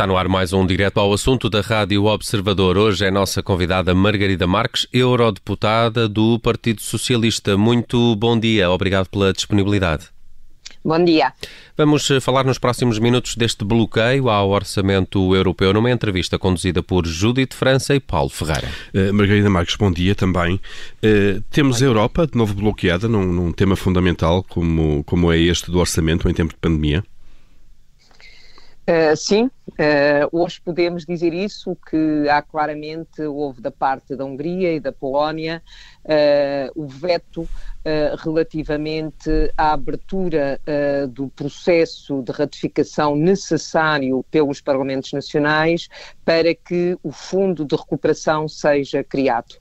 Está no ar mais um direto ao assunto da Rádio Observador. Hoje é nossa convidada Margarida Marques, eurodeputada do Partido Socialista. Muito bom dia, obrigado pela disponibilidade. Bom dia. Vamos eh, falar nos próximos minutos deste bloqueio ao orçamento europeu numa entrevista conduzida por Judith França e Paulo Ferreira. Uh, Margarida Marques, bom dia também. Uh, temos a Europa de novo bloqueada num, num tema fundamental como, como é este do orçamento em tempo de pandemia? Uh, sim, uh, hoje podemos dizer isso, que há claramente, houve da parte da Hungria e da Polónia uh, o veto relativamente à abertura do processo de ratificação necessário pelos Parlamentos Nacionais para que o Fundo de Recuperação seja criado.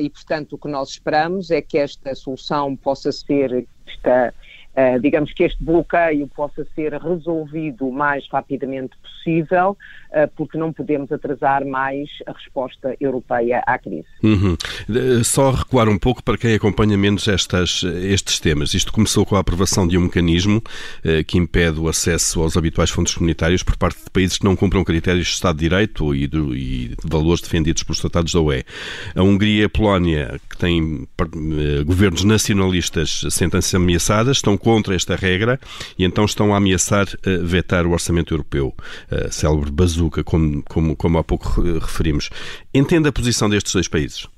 e, portanto, o que nós esperamos é que esta solução possa ser. Uh, digamos que este bloqueio possa ser resolvido o mais rapidamente possível, uh, porque não podemos atrasar mais a resposta europeia à crise. Uhum. Só recuar um pouco para quem acompanha menos estas, estes temas. Isto começou com a aprovação de um mecanismo uh, que impede o acesso aos habituais fundos comunitários por parte de países que não cumpram critérios de Estado de Direito e, e de valores defendidos pelos tratados da UE. A Hungria e a Polónia, que têm governos nacionalistas, sentem-se ameaçadas, estão contra esta regra e então estão a ameaçar uh, vetar o orçamento europeu, uh, célebre bazuca, como, como, como há pouco referimos. Entende a posição destes dois países?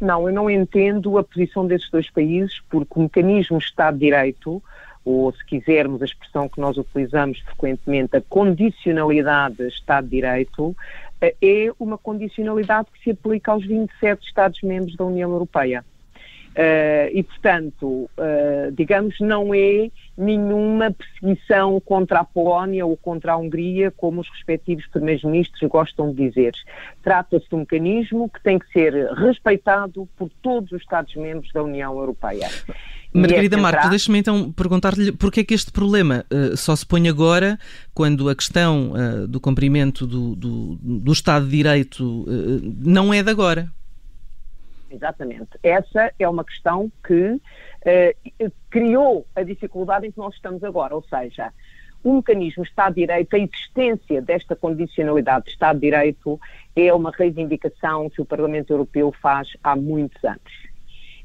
Não, eu não entendo a posição destes dois países porque o mecanismo Estado de Direito ou se quisermos a expressão que nós utilizamos frequentemente, a condicionalidade de Estado de Direito, eh, é uma condicionalidade que se aplica aos 27 Estados-membros da União Europeia. Uh, e, portanto, uh, digamos, não é nenhuma perseguição contra a Polónia ou contra a Hungria, como os respectivos primeiros-ministros gostam de dizer. Trata-se de um mecanismo que tem que ser respeitado por todos os Estados-membros da União Europeia. Margarida é Marques, deixe-me então perguntar-lhe porquê é que este problema uh, só se põe agora, quando a questão do cumprimento do, do, do, Estado de Direito não é de agora. Exatamente. Essa é uma questão que uh, criou a dificuldade em que nós estamos agora, ou seja, o mecanismo Estado de Direito, a existência desta condicionalidade de Estado de Direito é uma reivindicação que o Parlamento Europeu faz há muitos anos.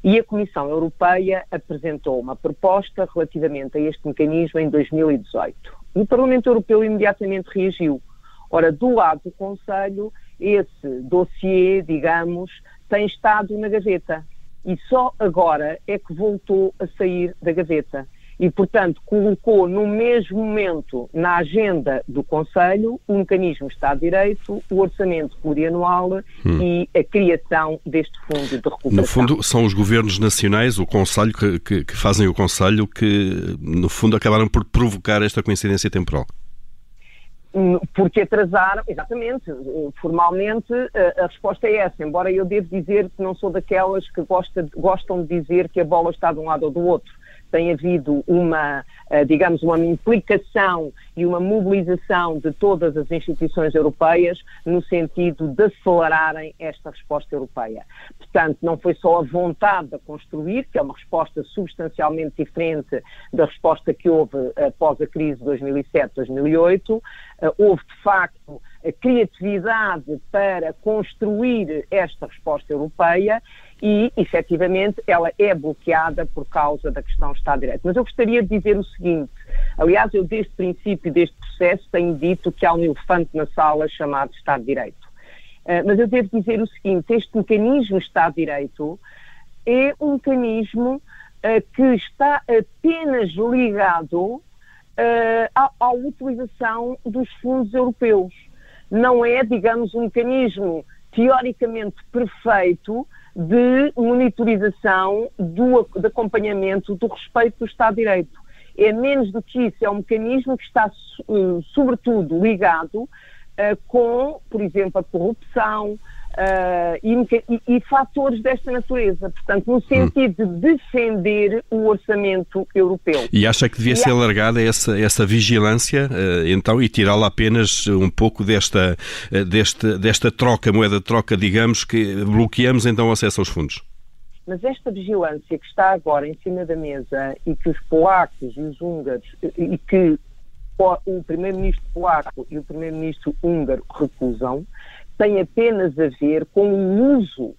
E a Comissão Europeia apresentou uma proposta relativamente a este mecanismo em 2018. E o Parlamento Europeu imediatamente reagiu. Ora, do lado do Conselho, esse dossiê, digamos, tem estado na gaveta e só agora é que voltou a sair da gaveta. E, portanto, colocou no mesmo momento na agenda do Conselho o mecanismo de Estado de Direito, o orçamento plurianual hum. e a criação deste fundo de recuperação. No fundo, são os governos nacionais, o Conselho, que, que, que fazem o Conselho, que, no fundo, acabaram por provocar esta coincidência temporal porque atrasaram, exatamente, formalmente a, resposta é essa, embora eu devo dizer que não sou daquelas que gosta, gostam de dizer que a bola está de um lado ou do outro tem havido uma, eh, digamos, uma implicação e uma mobilização de todas as instituições europeias no sentido de acelerarem esta resposta europeia. Portanto, não foi só a vontade de construir, que é uma resposta substancialmente diferente da resposta que houve após a crise de 2007-2008, eh, houve de facto a criatividade para construir esta resposta europeia e, efetivamente, ela é bloqueada por causa da questão Estado de Direito. Mas eu gostaria de dizer o seguinte, aliás, eu desde o princípio deste processo tenho dito que há um elefante na sala chamado Estado de Direito. Uh, mas eu devo dizer o seguinte, este mecanismo Estado de Direito é um mecanismo uh, que está apenas ligado uh, à, à utilização dos fundos europeus. Não é, digamos, um mecanismo teoricamente perfeito de monitorização, do, de acompanhamento do respeito do Estado de Direito. É menos do que isso, é um mecanismo que está, uh, sobretudo, ligado uh, com, por exemplo, a corrupção, Uh, e, e, fatores desta natureza, portanto, no sentido hum. de defender o orçamento europeu. E acha que devia e ser alargada essa, essa vigilância, uh, então, e tirá-la apenas um pouco desta, uh, desta, desta troca, moeda de troca, digamos, que bloqueamos então o acesso aos fundos? Mas esta vigilância que está agora em cima da mesa e que os polacos e os húngaros e que o primeiro-ministro polaco e o primeiro-ministro húngaro recusam, tem apenas a ver com o uso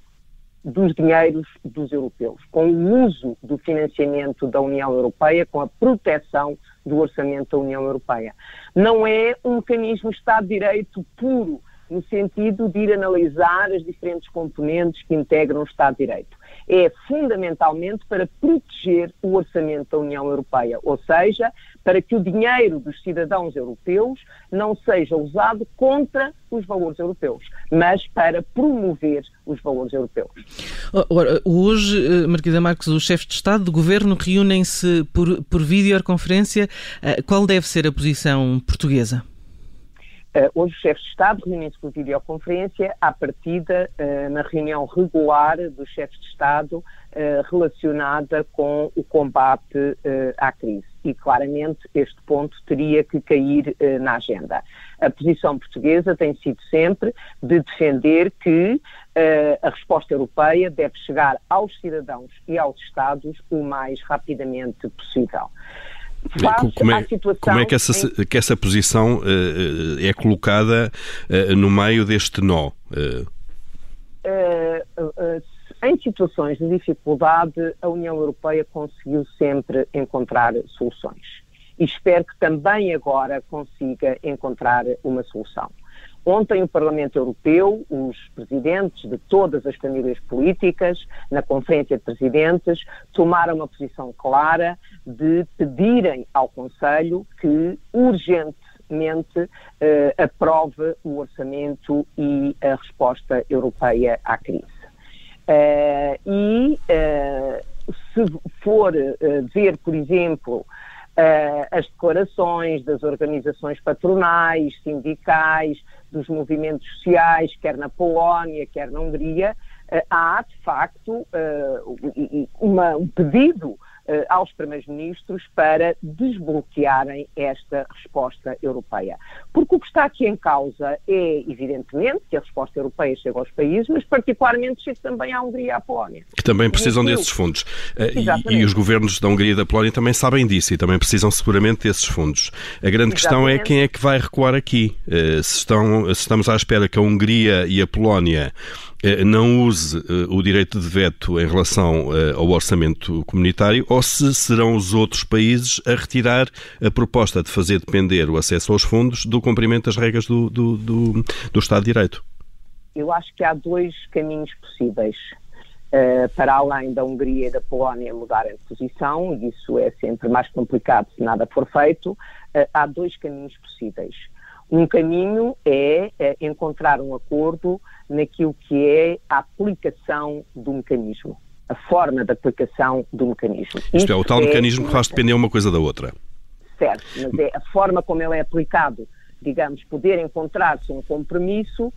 dos dinheiros dos europeus, com o uso do financiamento da União Europeia, com a proteção do orçamento da União Europeia. Não é um mecanismo Estado de Direito puro, no sentido de ir analisar as diferentes componentes que integram o Estado de Direito. É fundamentalmente para proteger o orçamento da União Europeia, ou seja, para que o dinheiro dos cidadãos europeus não seja usado contra os valores europeus, mas para promover os valores europeus. Ora, hoje, eh, Marquida Marques, os chefes de Estado, de Governo, reúnem-se por, por videoconferência. Eh, qual deve ser a posição portuguesa? Uh, hoje os chefes de Estado reúnem-se por videoconferência à partida uh, na reunião regular dos chefes de Estado uh, relacionada com o combate à crise. E claramente este ponto teria que cair na agenda. A posição portuguesa tem sido sempre de defender que a resposta europeia deve chegar aos cidadãos e aos Estados o mais rapidamente possível. Como é, como é, que, essa, em... que essa posição uh, é colocada uh, no meio deste nó? Uh... em situações de dificuldade, a União Europeia conseguiu sempre encontrar soluções. E espero que também agora consiga encontrar uma solução. Ontem, o Parlamento Europeu, os presidentes de todas as famílias políticas, na Conferência de Presidentes, tomaram uma posição clara de pedirem ao Conselho que urgentemente eh, aprove o orçamento e a resposta europeia à crise. Uh, e uh, se for uh, ver, por exemplo, as declarações das organizações patronais, sindicais, dos movimentos sociais, quer na Polónia, quer na Hungria, uh, há, de facto, uh, uma, um pedido aos primeiros-ministros para desbloquearem esta resposta europeia. Porque o que está aqui em causa é, evidentemente, que a resposta europeia chega aos países, mas particularmente chega também à Hungria e à Polónia. Que também precisam desses fundos. E, e, os governos da Hungria e da Polónia também sabem disso e também precisam seguramente desses fundos. A grande Exatamente. questão é quem é que vai recuar aqui. Se, estão, se estamos à espera que a Hungria e a Polónia eh, não use eh, o direito de veto em relação eh, ao orçamento comunitário ou se serão os outros países a retirar a proposta de fazer depender o acesso aos fundos do cumprimento das regras do, do, do, do Estado de Direito? Eu acho que há dois caminhos possíveis. Uh, para além da Hungria e da Polónia mudarem de posição, e isso é sempre mais complicado se nada for feito, uh, há dois caminhos possíveis. Um caminho é, é encontrar um acordo naquilo que é a aplicação do mecanismo, a forma de aplicação do mecanismo. Isto, Isto é o tal é mecanismo que faz depender uma coisa da outra. Certo, mas é a forma como ele é aplicado, digamos, poder encontrar-se um compromisso uh,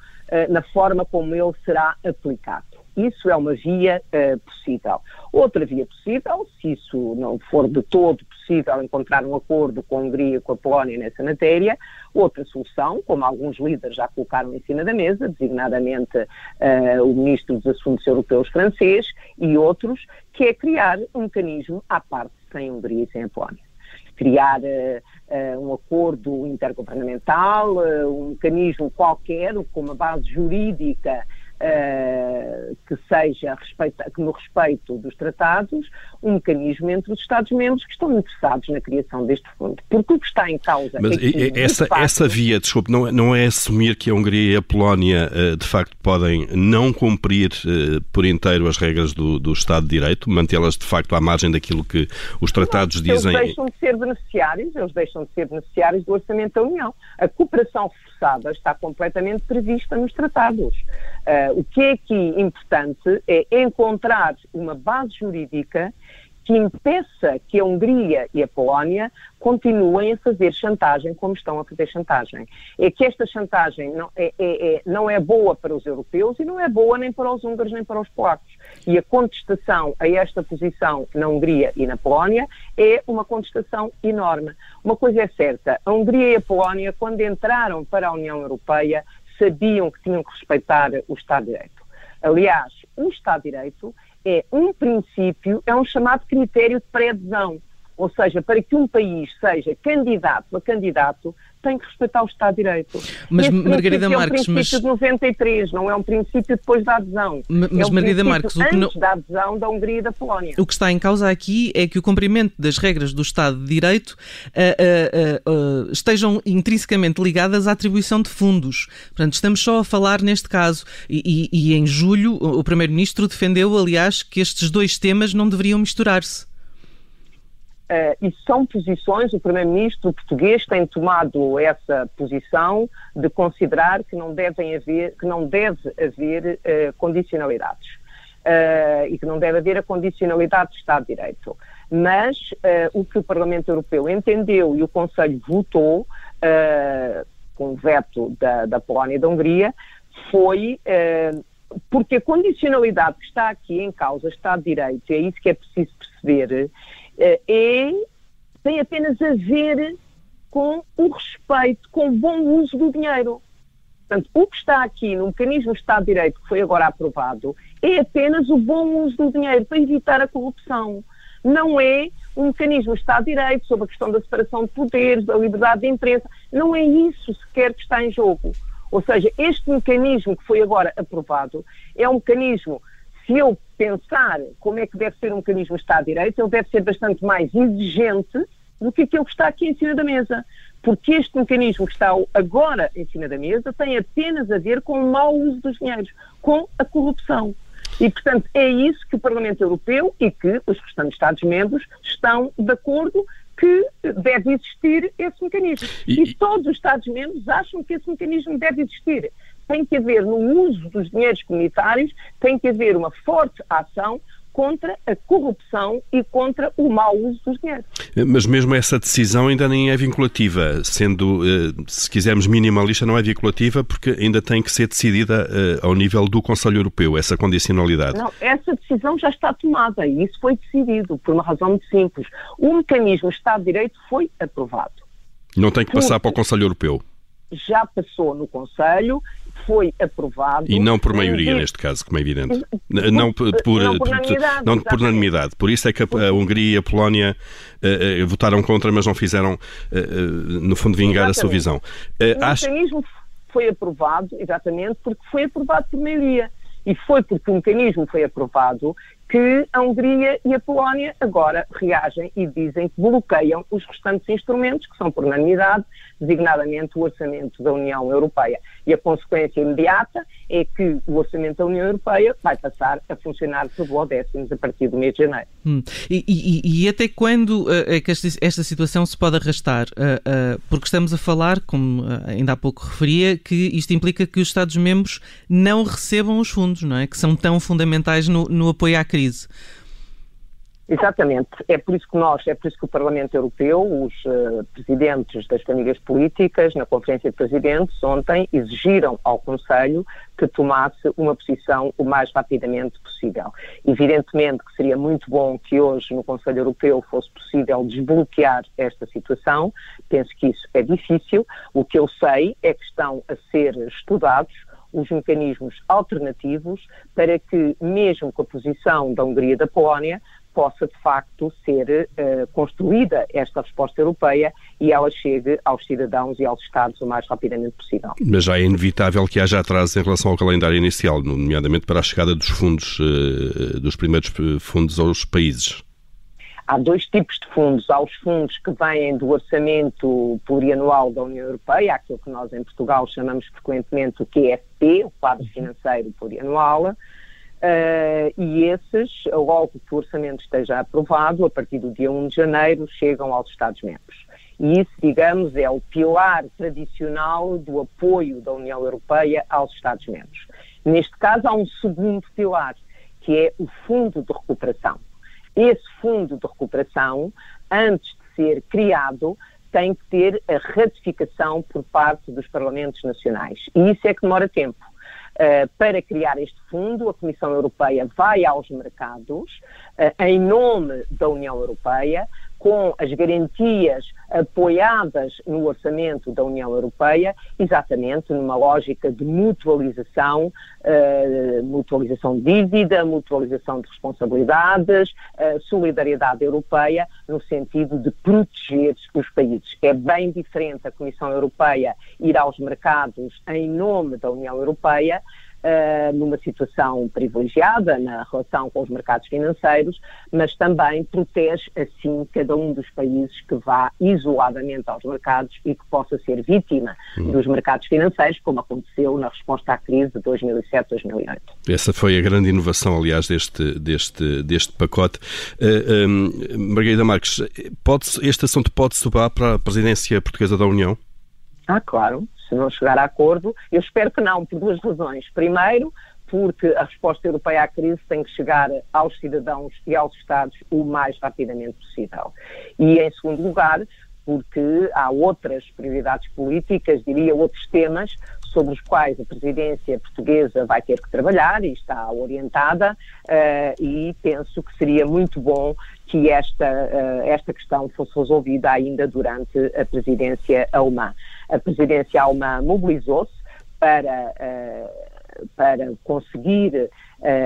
na forma como ele será aplicado. Isso é uma via uh, possível. Outra via possível, se isso não for de todo possível encontrar um acordo com a Hungria com a Polónia nessa matéria, outra solução, como alguns líderes já colocaram em cima da mesa, designadamente uh, o Ministro dos Assuntos Europeus francês e outros, que é criar um mecanismo à parte sem a Hungria e sem a Polónia criar uh, um acordo intergovernamental, uh, um mecanismo qualquer com uma base jurídica uh, que seja respeita, que no respeito dos tratados, um mecanismo entre os Estados-membros que estão interessados na criação deste fundo. Porque o que está em causa. Mas é essa, facto, essa via, desculpe, não, é, não é assumir que a Hungria e a Polónia uh, de facto podem não cumprir uh, por inteiro as regras do, do Estado de Direito, mantê-las de facto à margem daquilo que os tratados não, dizem. Eles deixam de ser beneficiários, eles deixam de ser beneficiários do Orçamento da União. A cooperação forçada está completamente prevista nos tratados. Uh, o que é aqui importante é encontrar uma base jurídica que impeça que a Hungria e a Polónia continuem a fazer chantagem como estão a fazer chantagem. É que esta chantagem não é, é, é, não é boa para os europeus e não é boa nem para os húngaros nem para os polacos. E a contestação a esta posição na Hungria e na Polónia é uma contestação enorme. Uma coisa é certa, a Hungria e a Polónia, quando entraram para a União Europeia, sabiam que tinham que respeitar o Estado de Direito. Aliás, o Estado de Direito é um princípio, é um chamado critério de pré-adesão. Ou seja, para que um país seja candidato a candidato, tem que respeitar o Estado de Direito. Mas, Margarida Marques, é um princípio mas... de 93, não é um princípio depois da adesão. Mas, é um Margarida Marques, o que não... da adesão da Hungria e da Polónia. O que está em causa aqui é que o cumprimento das regras do Estado de Direito uh, uh, uh, estejam intrinsecamente ligadas à atribuição de fundos. Portanto, estamos só a falar neste caso. E, e, e em julho, o Primeiro-Ministro defendeu, aliás, que estes dois temas não deveriam misturar-se. Uh, e são posições, o Primeiro-Ministro português tem tomado essa posição de considerar que não, devem haver, que não deve haver uh, condicionalidades uh, e que não deve haver a condicionalidade do Estado de Direito. Mas o que o Parlamento Europeu entendeu e o Conselho votou, com o veto da, da Polónia e da Hungria, foi porque a condicionalidade que está aqui em causa, Estado de Direito, e é isso que é preciso perceber, é, tem apenas a ver com o respeito, com o bom uso do dinheiro. Portanto, o que está aqui no mecanismo Estado de Direito, que foi agora aprovado, é apenas o bom uso do dinheiro para evitar a corrupção. Não é um mecanismo Estado de Direito sobre a questão da separação de poderes, da liberdade de imprensa. Não é isso sequer que está em jogo. Ou seja, este mecanismo que foi agora aprovado é um mecanismo se eu pensar como é que deve ser um mecanismo de Estado de Direito, ele deve ser bastante mais exigente do que aquele que está aqui em cima da mesa. Porque este mecanismo que está agora em cima da mesa tem apenas a ver com o mau uso dos dinheiros, com a corrupção. E, portanto, é isso que o Parlamento Europeu e que os restantes Estados-membros estão de acordo que deve existir esse mecanismo. E, e todos os Estados-membros acham que esse mecanismo deve existir tem que haver, no uso dos dinheiros comunitários, tem que haver uma forte ação contra a corrupção e contra o mau uso dos dinheiros. Mas mesmo essa decisão ainda nem é vinculativa, sendo, eh, se quisermos, minimalista, não é vinculativa porque ainda tem que ser decidida eh, ao nível do Conselho Europeu, essa condicionalidade. Não, essa decisão já está tomada e isso foi decidido por uma razão muito simples. O mecanismo Estado de Direito foi aprovado. Não tem que passar para o Conselho Europeu já passou no Conselho foi aprovado. E não por maioria, neste caso, como é evidente. Não por, por, não por, unanimidade, não por unanimidade. Por isso é que a, a Hungria e a Polónia uh, uh, votaram contra, mas não fizeram, uh, no fundo, vingar exatamente. a sua visão. o acho... mecanismo foi aprovado, exatamente, porque foi aprovado por maioria. E foi porque o mecanismo foi aprovado que a Hungria e a Polónia agora reagem e dizem que bloqueiam os restantes instrumentos, que são por unanimidade, designadamente o orçamento da União Europeia. E a consequência imediata é que o orçamento da União Europeia vai passar a funcionar por duodécimos a partir do mês de janeiro. Hum. E, e, e, até quando uh, é que esta, esta, situação se pode arrastar? Uh, uh, porque estamos a falar, como ainda há pouco referia, que isto implica que os Estados-membros não recebam os fundos, não é? Que são tão fundamentais no, no apoio à crise crise. Exatamente. É por isso que nós, é por isso que o Parlamento Europeu, os uh, presidentes das famílias políticas, na Conferência de Presidentes, ontem exigiram ao Conselho que tomasse uma posição o mais rapidamente possível. Evidentemente que seria muito bom que hoje no Conselho Europeu fosse possível desbloquear esta situação. Penso que isso é difícil. O que eu sei é que estão a ser estudados os mecanismos alternativos para que, mesmo com a posição da Hungria e da Polónia, possa de facto ser uh, construída esta resposta europeia e ela chegue aos cidadãos e aos Estados o mais rapidamente possível. Mas já é inevitável que haja atrasos em relação ao calendário inicial, nomeadamente para a chegada dos fundos, uh, dos primeiros fundos aos países. Há dois tipos de fundos. Há os fundos que vêm do orçamento plurianual da União Europeia, aquilo que nós em Portugal chamamos frequentemente o QFP, o quadro financeiro plurianual, Uh, e esses, logo que o orçamento esteja aprovado, a partir do dia 1 de janeiro, chegam aos Estados-membros. E isso, digamos, é o pilar tradicional do apoio da União Europeia aos Estados-membros. Neste caso, há um segundo pilar, que é o Fundo de Recuperação. Esse fundo de recuperação, antes de ser criado, tem que ter a ratificação por parte dos Parlamentos Nacionais. E isso é que demora tempo. Uh, para criar este fundo, a Comissão Europeia vai aos mercados, uh, em nome da União Europeia, com as garantias apoiadas no orçamento da União Europeia, exatamente numa lógica de mutualização, uh, mutualização de dívida, mutualização de responsabilidades, uh, solidariedade europeia, no sentido de proteger os países. É bem diferente a Comissão Europeia ir aos mercados em nome da União Europeia uh, numa situação privilegiada na relação com os mercados financeiros, mas também protege, assim, cada um dos países que vá isoladamente aos mercados e que possa ser vítima uhum. dos mercados financeiros, como aconteceu na resposta à crise de 2007-2008. Essa foi a grande inovação, aliás, deste, deste, deste pacote. Uh, eh, um, eh, Margarida Marques, pode, este assunto pode sobrar para a presidência portuguesa da União? Ah, claro se não chegar a acordo. Eu espero que não, por duas razões. Primeiro, porque a resposta europeia à crise tem que chegar aos cidadãos e aos Estados o mais rapidamente possível. E, em segundo lugar, porque há outras prioridades políticas, diria outros temas, sobre os quais a presidência portuguesa vai ter que trabalhar e está orientada, uh, e penso que seria muito bom que esta, uh, esta questão fosse resolvida ainda durante a presidência alemã. A presidência alemã mobilizou-se para, uh, para conseguir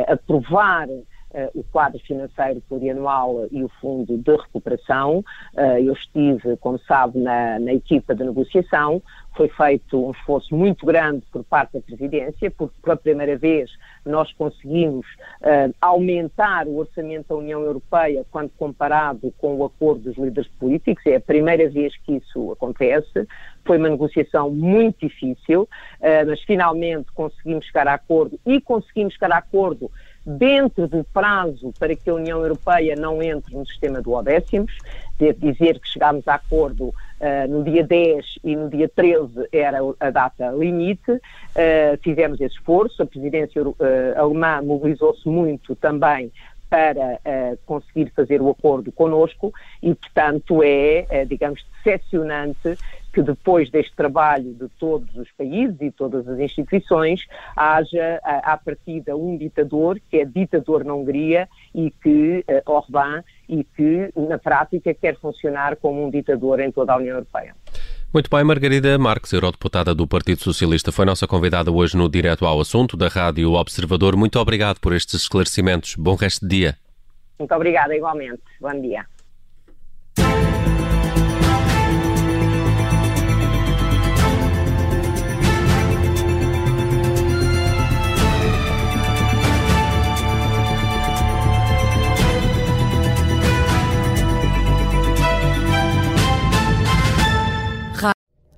aprovar uh, o quadro financeiro plurianual e o fundo de recuperação. Uh, eu estive, como sabe, na, na equipa de negociação. Foi feito um esforço muito grande por parte da Presidência, porque pela primeira vez nós conseguimos uh, aumentar o orçamento da União Europeia quando comparado com o acordo dos líderes políticos. É a primeira vez que isso acontece. Foi uma negociação muito difícil, mas finalmente conseguimos chegar a acordo e conseguimos chegar a acordo dentro do prazo para que a União Europeia não entre no sistema do odécimos, devo dizer que chegámos a acordo uh, no dia 10 e no dia 13 era a data limite, uh, fizemos esse esforço, a presidência uh, alemã mobilizou-se muito também para uh, conseguir fazer o acordo conosco e, portanto, é, é, digamos, decepcionante que depois deste trabalho de todos os países e todas as instituições haja à partida um ditador que é ditador na Hungria e que, uh, Orbán, e que na prática quer funcionar como um ditador em toda a União Europeia. Muito bem, Margarida Marques, eurodeputada do Partido Socialista, foi nossa convidada hoje no Direto ao Assunto da Rádio Observador. Muito obrigado por estes esclarecimentos. Bom resto de dia. Muito obrigada, igualmente. Bom dia.